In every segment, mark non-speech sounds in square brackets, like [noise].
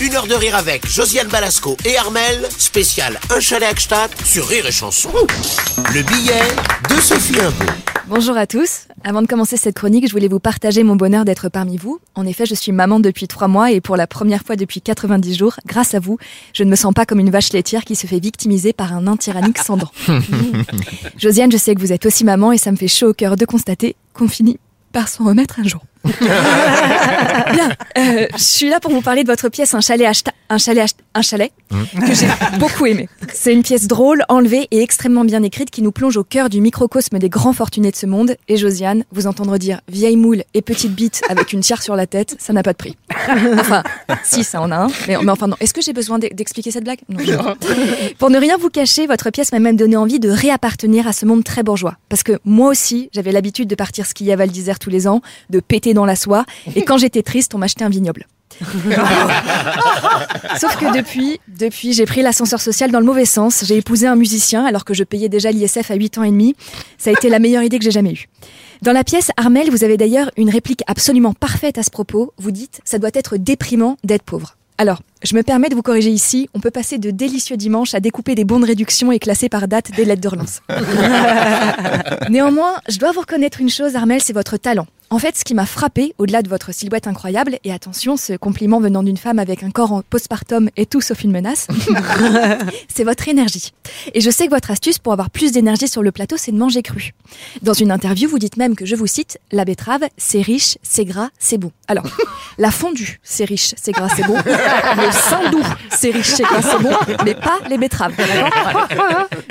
Une heure de rire avec Josiane Balasco et Armel, spécial Un chalet Hackstatt sur Rire et Chanson. Le billet de Sophie Imbeau. Bonjour à tous. Avant de commencer cette chronique, je voulais vous partager mon bonheur d'être parmi vous. En effet, je suis maman depuis trois mois et pour la première fois depuis 90 jours, grâce à vous, je ne me sens pas comme une vache laitière qui se fait victimiser par un nain tyrannique sans dents. [laughs] Josiane, je sais que vous êtes aussi maman et ça me fait chaud au cœur de constater qu'on finit par s'en remettre un jour. Bien, euh, je suis là pour vous parler de votre pièce Un chalet, un chalet, un chalet que j'ai [laughs] beaucoup aimé. C'est une pièce drôle, enlevée et extrêmement bien écrite qui nous plonge au cœur du microcosme des grands fortunés de ce monde. Et Josiane, vous entendre dire vieille moule et petite bite avec une tiare sur la tête, ça n'a pas de prix. [laughs] Enfin, si, ça en a un. Mais, mais enfin, non. Est-ce que j'ai besoin d'e- d'expliquer cette blague? Non. [laughs] Pour ne rien vous cacher, votre pièce m'a même donné envie de réappartenir à ce monde très bourgeois. Parce que moi aussi, j'avais l'habitude de partir skier à Val d'Isère tous les ans, de péter dans la soie, et quand j'étais triste, on m'achetait un vignoble. [laughs] Sauf que depuis, depuis, j'ai pris l'ascenseur social dans le mauvais sens. J'ai épousé un musicien alors que je payais déjà l'ISF à 8 ans et demi. Ça a été la meilleure idée que j'ai jamais eue. Dans la pièce, Armel, vous avez d'ailleurs une réplique absolument parfaite à ce propos. Vous dites, ça doit être déprimant d'être pauvre. Alors, je me permets de vous corriger ici. On peut passer de délicieux dimanches à découper des bons de réduction et classer par date des lettres de relance. [laughs] Néanmoins, je dois vous reconnaître une chose, Armel, c'est votre talent. En fait, ce qui m'a frappé, au-delà de votre silhouette incroyable, et attention, ce compliment venant d'une femme avec un corps en postpartum est tout sauf une menace, [laughs] c'est votre énergie. Et je sais que votre astuce pour avoir plus d'énergie sur le plateau, c'est de manger cru. Dans une interview, vous dites même que, je vous cite, la betterave, c'est riche, c'est gras, c'est bon. Alors, la fondue, c'est riche, c'est gras, c'est bon. [laughs] Le saindoux, c'est riche, c'est bon, mais pas les betteraves.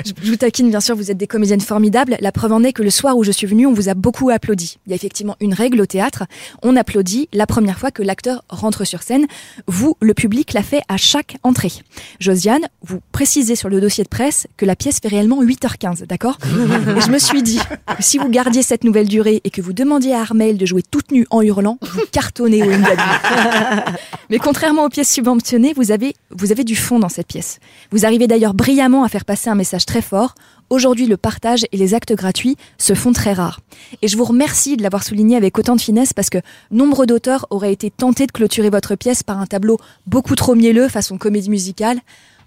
je je vous taquine, bien sûr, vous êtes des comédiennes formidables. La preuve en est que le soir où je suis venue, on vous a beaucoup applaudi. Il y a effectivement une règle au théâtre. On applaudit la première fois que l'acteur rentre sur scène. Vous, le public, l'a fait à chaque entrée. Josiane, vous précisez sur le dossier de presse que la pièce fait réellement 8h15, d'accord [laughs] Et je me suis dit si vous gardiez cette nouvelle durée et que vous demandiez à Armel de jouer toute nue en hurlant, vous cartonnez au Ngabi. [laughs] Mais contrairement aux pièces vous avez, vous avez du fond dans cette pièce. Vous arrivez d'ailleurs brillamment à faire passer un message très fort. Aujourd'hui, le partage et les actes gratuits se font très rares. Et je vous remercie de l'avoir souligné avec autant de finesse parce que nombre d'auteurs auraient été tentés de clôturer votre pièce par un tableau beaucoup trop mielleux façon comédie musicale.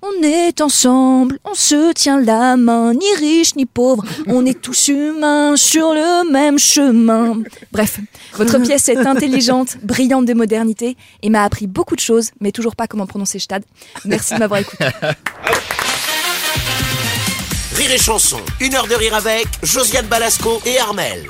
On est ensemble, on se tient la main, ni riche ni pauvre, on est tous humains sur le même chemin. Bref, votre pièce est intelligente, brillante de modernité et m'a appris beaucoup de choses, mais toujours pas comment prononcer Stade. Merci de m'avoir écouté. Rire et Chanson. Une heure de rire avec Josiane Balasco et Armel.